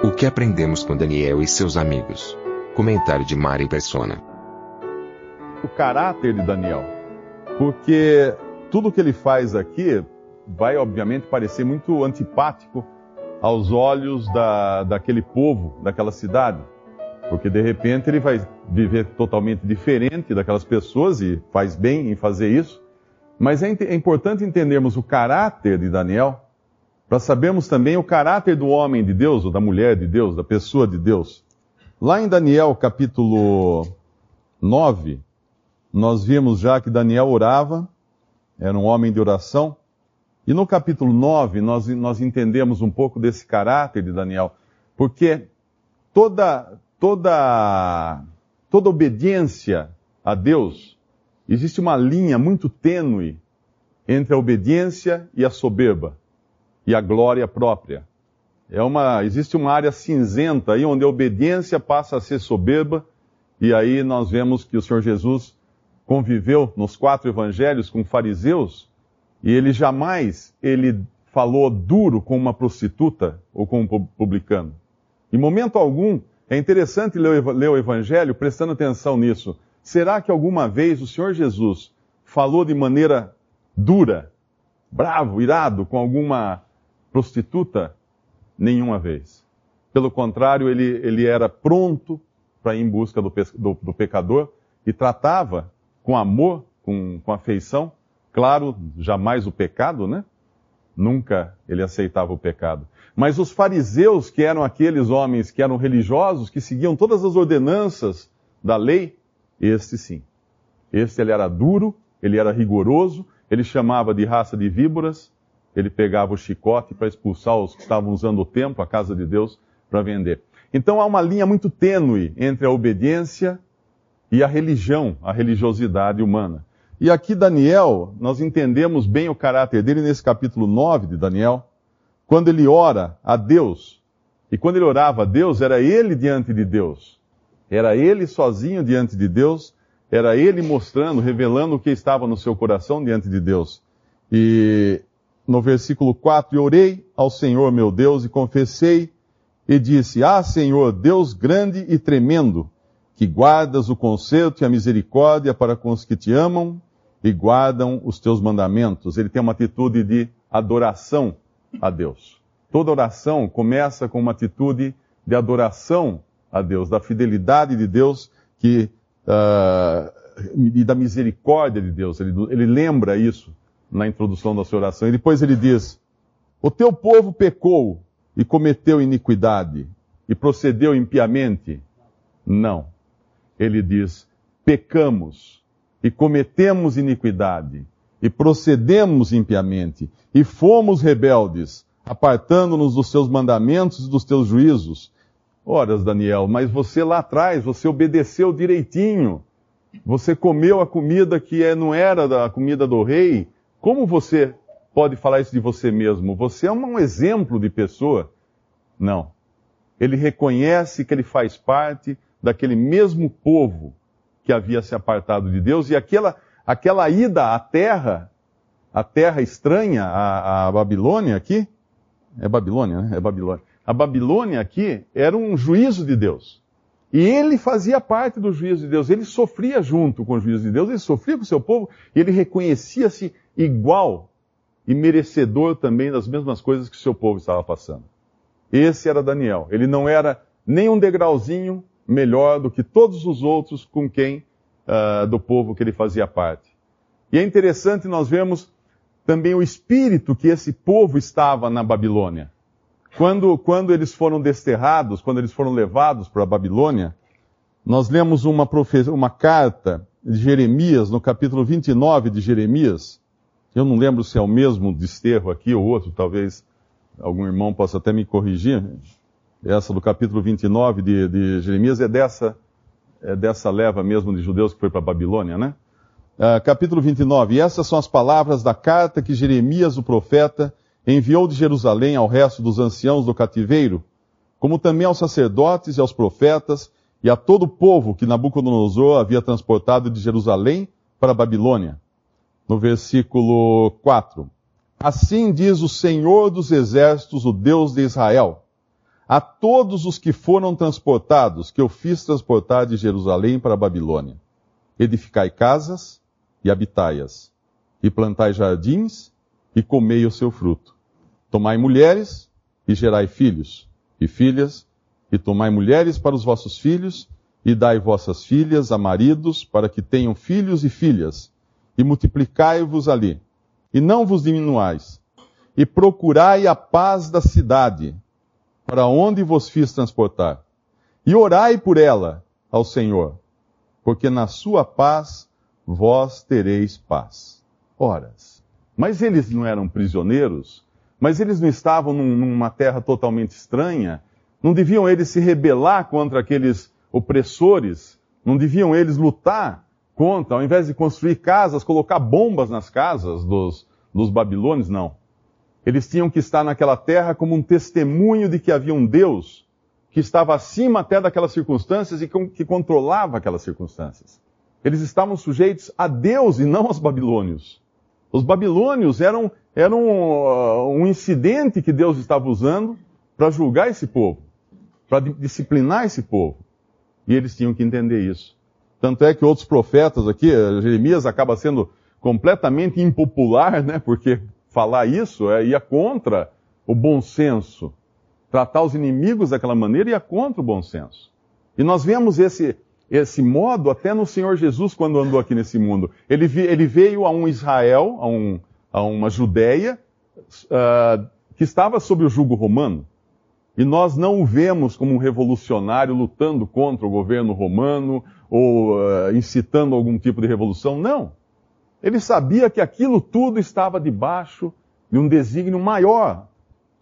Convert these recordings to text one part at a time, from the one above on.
O que aprendemos com Daniel e seus amigos? Comentário de Mari Persona. o caráter de Daniel. Porque tudo que ele faz aqui vai, obviamente, parecer muito antipático aos olhos da, daquele povo, daquela cidade. Porque de repente ele vai viver totalmente diferente daquelas pessoas e faz bem em fazer isso. Mas é, é importante entendermos o caráter de Daniel para sabermos também o caráter do homem de Deus, ou da mulher de Deus, da pessoa de Deus. Lá em Daniel capítulo 9, nós vimos já que Daniel orava, era um homem de oração. E no capítulo 9, nós, nós entendemos um pouco desse caráter de Daniel, porque toda, toda, toda obediência a Deus, existe uma linha muito tênue entre a obediência e a soberba, e a glória própria. É uma, existe uma área cinzenta aí onde a obediência passa a ser soberba, e aí nós vemos que o Senhor Jesus conviveu nos quatro evangelhos com fariseus e ele jamais ele falou duro com uma prostituta ou com um pu- publicano. Em momento algum, é interessante ler o evangelho prestando atenção nisso. Será que alguma vez o Senhor Jesus falou de maneira dura, bravo, irado com alguma prostituta? Nenhuma vez. Pelo contrário, ele, ele era pronto para ir em busca do, do- do pecador e tratava com amor, com, com afeição. Claro, jamais o pecado, né? Nunca ele aceitava o pecado. Mas os fariseus, que eram aqueles homens que eram religiosos, que seguiam todas as ordenanças da lei, este sim. Este ele era duro, ele era rigoroso, ele chamava de raça de víboras, ele pegava o chicote para expulsar os que estavam usando o templo, a casa de Deus, para vender. Então há uma linha muito tênue entre a obediência e a religião, a religiosidade humana. E aqui Daniel, nós entendemos bem o caráter dele nesse capítulo 9 de Daniel, quando ele ora a Deus. E quando ele orava a Deus, era ele diante de Deus. Era ele sozinho diante de Deus, era ele mostrando, revelando o que estava no seu coração diante de Deus. E no versículo 4, e orei ao Senhor meu Deus e confessei e disse: Ah, Senhor, Deus grande e tremendo, que guardas o conserto e a misericórdia para com os que te amam e guardam os teus mandamentos. Ele tem uma atitude de adoração a Deus. Toda oração começa com uma atitude de adoração a Deus, da fidelidade de Deus que, ah, e da misericórdia de Deus. Ele, ele lembra isso na introdução da sua oração. E depois ele diz: O teu povo pecou e cometeu iniquidade e procedeu impiamente. Não. Ele diz: pecamos e cometemos iniquidade e procedemos impiamente e fomos rebeldes, apartando-nos dos teus mandamentos e dos teus juízos. Ora, Daniel, mas você lá atrás, você obedeceu direitinho. Você comeu a comida que é- não era da comida do rei. Como você pode falar isso de você mesmo? Você é um exemplo de pessoa? Não. Ele reconhece que ele faz parte daquele mesmo povo que havia se apartado de Deus e aquela, aquela ida à terra, a terra estranha, a Babilônia aqui, é Babilônia, né? É Babilônia. A Babilônia aqui era um juízo de Deus. E ele fazia parte do juízo de Deus. Ele sofria junto com o juízo de Deus, ele sofria com o seu povo e ele reconhecia-se igual e merecedor também das mesmas coisas que o seu povo estava passando. Esse era Daniel. Ele não era nem um degrauzinho melhor do que todos os outros com quem ah, do povo que ele fazia parte. E é interessante nós vemos também o espírito que esse povo estava na Babilônia. Quando, quando eles foram desterrados, quando eles foram levados para a Babilônia, nós lemos uma, uma carta de Jeremias, no capítulo 29 de Jeremias, Eu não lembro se é o mesmo desterro aqui ou outro, talvez algum irmão possa até me corrigir. Essa do capítulo 29 de, de Jeremias é dessa, é dessa leva mesmo de judeus que foi para a Babilônia, né? Uh, capítulo 29. E essas são as palavras da carta que Jeremias, o profeta, enviou de Jerusalém ao resto dos anciãos do cativeiro, como também aos sacerdotes e aos profetas, e a todo o povo que Nabucodonosor havia transportado de Jerusalém para a Babilônia. No versículo 4. Assim diz o Senhor dos Exércitos, o Deus de Israel, a todos os que foram transportados, que eu fiz transportar de Jerusalém para a Babilônia. Edificai casas e habitai-as, e plantai jardins e comei o seu fruto. Tomai mulheres e gerai filhos e filhas, e tomai mulheres para os vossos filhos, e dai vossas filhas a maridos, para que tenham filhos e filhas, e multiplicai-vos ali, e não vos diminuais, e procurai a paz da cidade, para onde vos fiz transportar, e orai por ela ao Senhor, porque na sua paz vós tereis paz. Horas. Mas eles não eram prisioneiros? Mas eles não estavam num, numa terra totalmente estranha? Não deviam eles se rebelar contra aqueles opressores? Não deviam eles lutar contra, ao invés de construir casas, colocar bombas nas casas dos, dos babilônios? Não. Eles tinham que estar naquela terra como um testemunho de que havia um Deus que estava acima até daquelas circunstâncias e que controlava aquelas circunstâncias. Eles estavam sujeitos a Deus e não aos babilônios. Os babilônios eram, eram uh, um incidente que Deus estava usando para julgar esse povo para disciplinar esse povo. E eles tinham que entender isso. Tanto é que outros profetas aqui, eh, Jeremias acaba sendo completamente impopular, né? Porque falar isso é, ia contra o bom senso. Tratar os inimigos daquela maneira ia contra o bom senso. E nós vemos esse, esse modo até no Senhor Jesus quando andou aqui nesse mundo. Ele, ele veio a um Israel, a, um, a uma Judéia, uh, que estava sob o jugo romano. E nós não o vemos como um revolucionário lutando contra o governo romano ou uh, incitando algum tipo de revolução. Não. Ele sabia que aquilo tudo estava debaixo de um desígnio maior,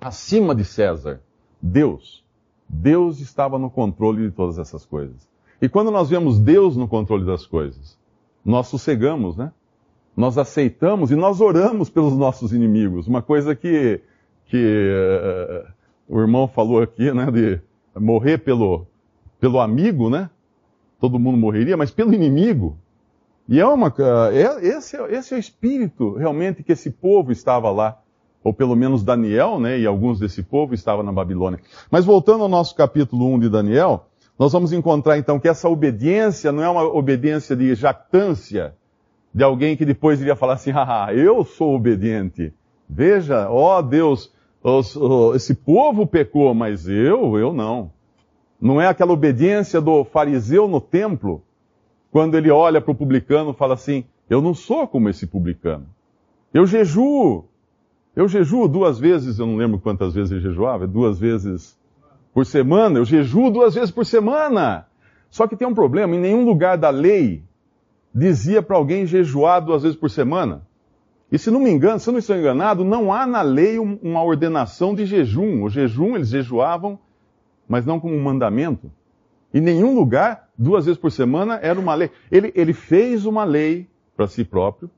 acima de César, Deus. Deus estava no controle de todas essas coisas. E quando nós vemos Deus no controle das coisas, nós sossegamos, né? Nós aceitamos e nós oramos pelos nossos inimigos. Uma coisa que, que uh, o irmão falou aqui, né, de morrer pelo, pelo amigo, né? Todo mundo morreria, mas pelo inimigo. E é uma, é, esse, esse é o espírito realmente que esse povo estava lá, ou pelo menos Daniel, né, e alguns desse povo estavam na Babilônia. Mas voltando ao nosso capítulo 1 de Daniel, nós vamos encontrar então que essa obediência não é uma obediência de jactância, de alguém que depois iria falar assim, ah, eu sou obediente. Veja, ó Deus, esse povo pecou, mas eu, eu não. Não é aquela obediência do fariseu no templo, quando ele olha para o publicano e fala assim: Eu não sou como esse publicano. Eu jejuo. Eu jejuo duas vezes, eu não lembro quantas vezes ele jejuava, duas vezes por semana. Eu jejuo duas vezes por semana. Só que tem um problema: em nenhum lugar da lei dizia para alguém jejuar duas vezes por semana. E se não me engano, se eu não estou enganado, não há na lei uma ordenação de jejum. O jejum eles jejuavam, mas não como um mandamento. Em nenhum lugar, duas vezes por semana, era uma lei. Ele, ele fez uma lei para si próprio,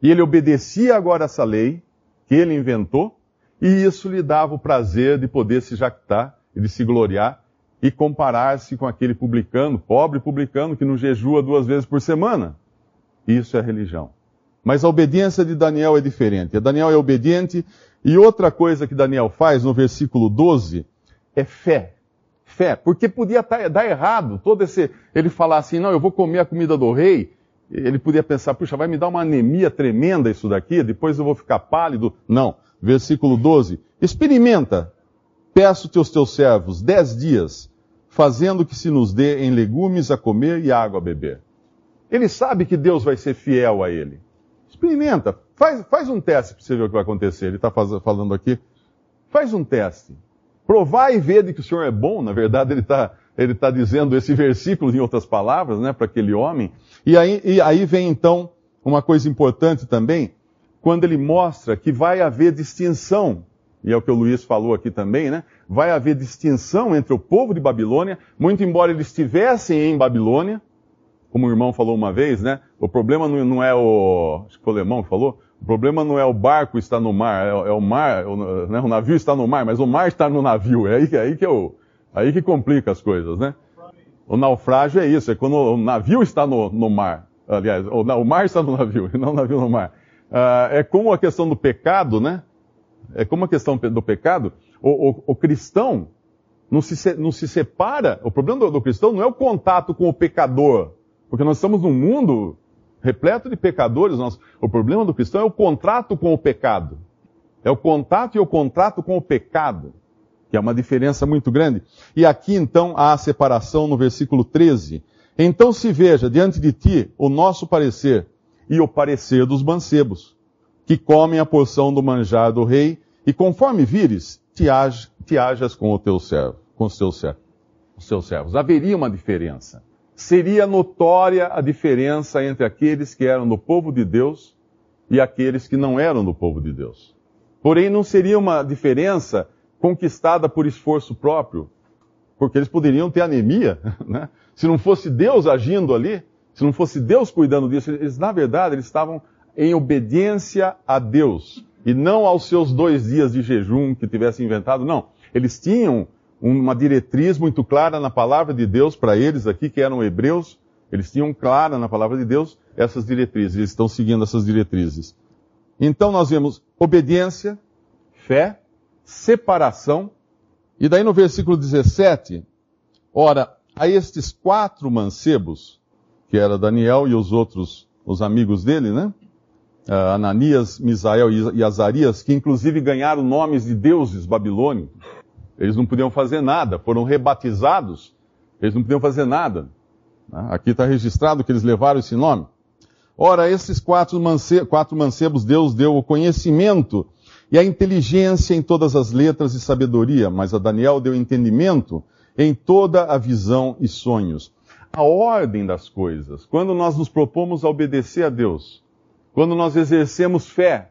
e ele obedecia agora essa lei que ele inventou, e isso lhe dava o prazer de poder se jactar de se gloriar e comparar-se com aquele publicano, pobre publicano, que não jejua duas vezes por semana. Isso é religião. Mas a obediência de Daniel é diferente. Daniel é obediente. E outra coisa que Daniel faz no versículo 12 é fé. Fé. Porque podia dar errado todo esse. Ele falar assim: não, eu vou comer a comida do rei. Ele podia pensar: puxa, vai me dar uma anemia tremenda isso daqui, depois eu vou ficar pálido. Não. Versículo 12: experimenta. Peço teus teus servos dez dias, fazendo que se nos dê em legumes a comer e água a beber. Ele sabe que Deus vai ser fiel a ele. Experimenta. Faz, faz um teste para você ver o que vai acontecer. Ele está falando aqui. Faz um teste. Provar e ver de que o Senhor é bom. Na verdade, ele está ele tá dizendo esse versículo em outras palavras, né, para aquele homem. E aí, e aí vem então uma coisa importante também. quando ele mostra que vai haver distinção, e é o que o Luiz falou aqui também, né? Vai haver distinção entre o povo de Babilônia, muito embora eles estivessem em Babilônia, como o irmão falou uma vez, né? O problema não é o. Acho que foi o alemão que falou. O problema não é o barco estar no mar, é, é o mar, o, né? o, navio está no mar, mas o mar está no navio. É aí, é aí que é o, aí que complica as coisas, né? O naufrágio é isso, é quando o navio está no, no mar. Aliás, o, o, mar está no navio, e não o navio no mar. Uh, é como a questão do pecado, né? É como a questão do pecado. O, o, o cristão não se, não se separa. O problema do, do cristão não é o contato com o pecador. Porque nós estamos num mundo repleto de pecadores. Nós, o problema do cristão é o contrato com o pecado. É o contato e o contrato com o pecado, que é uma diferença muito grande. E aqui então há a separação no versículo 13. Então se veja diante de ti o nosso parecer e o parecer dos mancebos, que comem a porção do manjar do rei, e conforme vires, te, age, te ajas com o teu servo, com os teus. Os teus servos. Haveria uma diferença seria notória a diferença entre aqueles que eram do povo de Deus e aqueles que não eram do povo de Deus. Porém, não seria uma diferença conquistada por esforço próprio, porque eles poderiam ter anemia, né? Se não fosse Deus agindo ali, se não fosse Deus cuidando disso, eles, na verdade, eles estavam em obediência a Deus e não aos seus dois dias de jejum que tivesse inventado, não. Eles tinham uma diretriz muito clara na palavra de Deus para eles aqui, que eram hebreus. Eles tinham clara na palavra de Deus essas diretrizes, eles estão seguindo essas diretrizes. Então nós vemos obediência, fé, separação, e daí no versículo 17, ora, a estes quatro mancebos, que era Daniel e os outros, os amigos dele, né? Uh, Ananias, Misael e Azarias, que inclusive ganharam nomes de deuses babilônicos. Eles não podiam fazer nada, foram rebatizados, eles não podiam fazer nada. Né? Aqui está registrado que eles levaram esse nome. Ora, esses quatro, quatro mancebos Deus deu o conhecimento e a inteligência em todas as letras e sabedoria, mas a Daniel deu entendimento em toda a visão e sonhos. A ordem das coisas, quando nós nos propomos a obedecer a Deus, quando nós exercemos fé,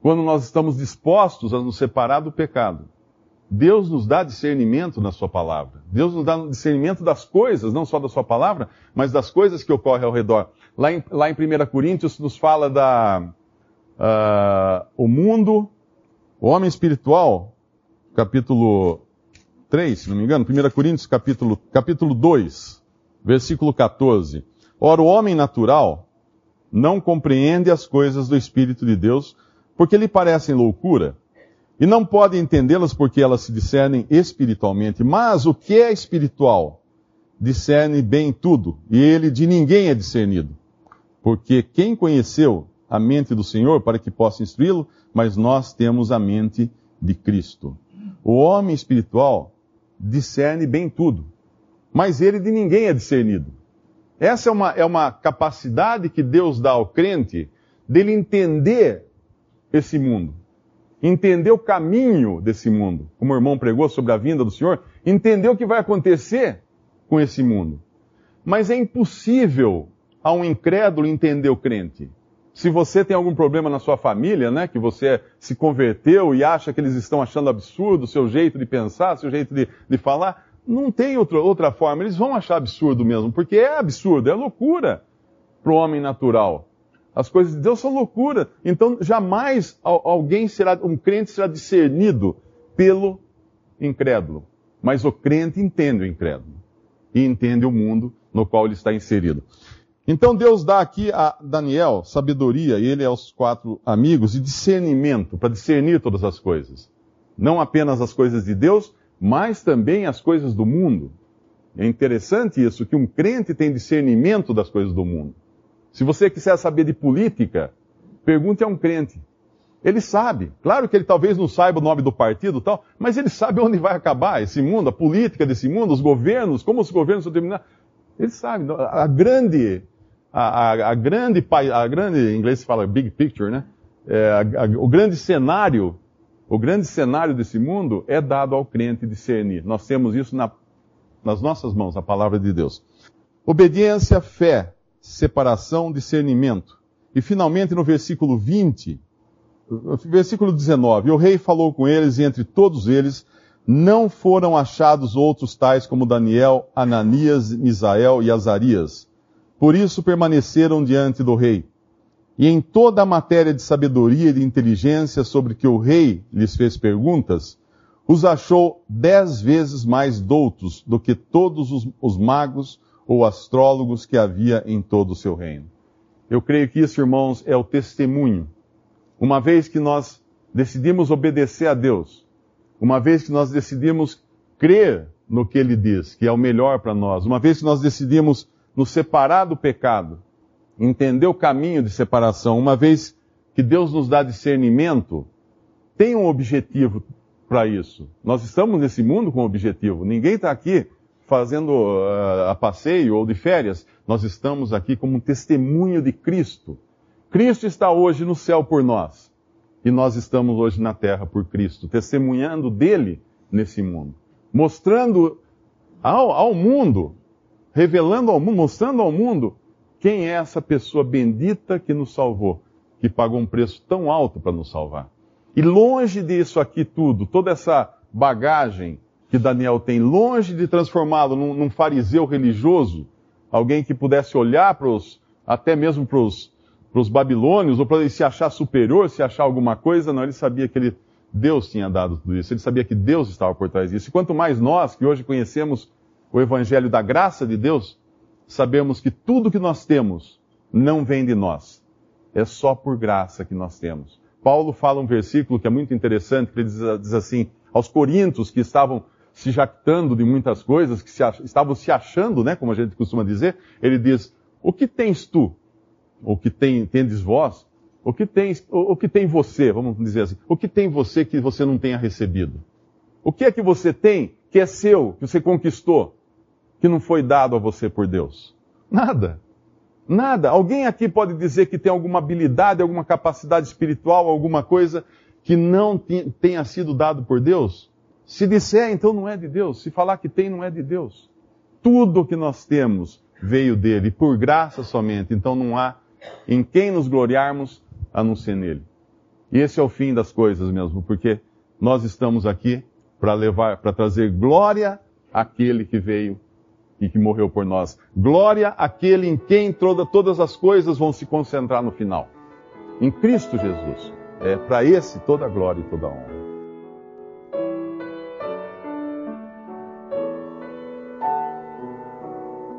quando nós estamos dispostos a nos separar do pecado, Deus nos dá discernimento na Sua palavra. Deus nos dá discernimento das coisas, não só da Sua palavra, mas das coisas que ocorrem ao redor. Lá em, lá em 1 Coríntios nos fala da uh, o mundo, o homem espiritual, capítulo 3, se não me engano, 1 Coríntios capítulo, capítulo 2, versículo 14. Ora, o homem natural não compreende as coisas do Espírito de Deus, porque lhe parecem loucura e não podem entendê-las porque elas se discernem espiritualmente. Mas o que é espiritual? Discerne bem tudo, e ele de ninguém é discernido. Porque quem conheceu a mente do Senhor para que possa instruí-lo, mas nós temos a mente de Cristo. O homem espiritual discerne bem tudo, mas ele de ninguém é discernido. Essa é uma, é uma capacidade que Deus dá ao crente dele entender esse mundo entender o caminho desse mundo, como o irmão pregou sobre a vinda do Senhor, entender o que vai acontecer com esse mundo. Mas é impossível a um incrédulo entender o crente. Se você tem algum problema na sua família, né, que você se converteu e acha que eles estão achando absurdo o seu jeito de pensar, seu jeito de, de falar, não tem outra, outra forma. Eles vão achar absurdo mesmo, porque é absurdo, é loucura para o homem natural. As coisas de Deus são loucura. Então, jamais alguém será, um crente será discernido pelo incrédulo. Mas o crente entende o incrédulo. E entende o mundo no qual ele está inserido. Então Deus dá aqui a Daniel sabedoria, ele aos quatro amigos, e discernimento, para discernir todas as coisas. Não apenas as coisas de Deus, mas também as coisas do mundo. É interessante isso, que um crente tem discernimento das coisas do mundo. Se você quiser saber de política, pergunte a um crente. Ele sabe. Claro que ele talvez não saiba o nome do partido tal, mas ele sabe onde vai acabar esse mundo, a política desse mundo, os governos, como os governos vão terminar. Ele sabe. A grande, a, a, a grande, a grande, em inglês se fala big picture, né? É, a, o grande cenário, o grande cenário desse mundo é dado ao crente discernir. Nós temos isso na, nas nossas mãos, a palavra de Deus. Obediência, fé, separação, discernimento. E finalmente no versículo 20, versículo 19: O rei falou com eles, e entre todos eles não foram achados outros tais como Daniel, Ananias, Misael e Azarias. Por isso permaneceram diante do rei. E em toda a matéria de sabedoria e de inteligência sobre que o rei lhes fez perguntas, os achou dez vezes mais doutos do que todos os, os magos ou astrólogos que havia em todo o seu reino. Eu creio que isso, irmãos, é o testemunho. Uma vez que nós decidimos obedecer a Deus, uma vez que nós decidimos crer no que Ele diz, que é o melhor para nós, uma vez que nós decidimos nos separar do pecado, entender o caminho de separação, uma vez que Deus nos dá discernimento, tem um objetivo para isso. Nós estamos nesse mundo com um objetivo. Ninguém está aqui fazendo uh, a passeio ou de férias. Nós estamos aqui como um testemunho de Cristo. Cristo está hoje no céu por nós. E nós estamos hoje na terra por Cristo, testemunhando dele nesse mundo. Mostrando ao, ao mundo, revelando ao mundo, mostrando ao mundo quem é essa pessoa bendita que nos salvou, que pagou um preço tão alto para nos salvar. E longe disso aqui tudo, toda essa bagagem que Daniel tem, longe de transformá-lo num, num, fariseu religioso, alguém que pudesse olhar para os, até mesmo para os, babilônios, ou para ele se achar superior, se achar alguma coisa, não, ele sabia que ele, Deus tinha dado tudo isso, ele sabia que Deus estava por trás disso. E quanto mais nós, que hoje conhecemos o evangelho da graça de Deus, sabemos que tudo que nós temos não vem de nós. É só por graça que nós temos. Paulo fala um versículo que é muito interessante, que ele diz, diz assim, aos coríntios que estavam se jactando de muitas coisas, que se, estavam se achando, né, como a gente costuma dizer, ele diz, o que tens tu? O que tem, tendes vós? O que, tens, o, o que tem você? Vamos dizer assim. O que tem você que você não tenha recebido? O que é que você tem que é seu, que você conquistou? que não foi dado a você por Deus? Nada. Nada. Alguém aqui pode dizer que tem alguma habilidade, alguma capacidade espiritual, alguma coisa que não tenha sido dado por Deus? Se disser, então não é de Deus. Se falar que tem, não é de Deus. Tudo que nós temos veio dele, por graça somente. Então não há em quem nos gloriarmos a não ser nele. E esse é o fim das coisas mesmo, porque nós estamos aqui para levar, para trazer glória àquele que veio e que morreu por nós. Glória àquele em quem toda, todas as coisas vão se concentrar no final. Em Cristo Jesus. É para esse toda a glória e toda a honra.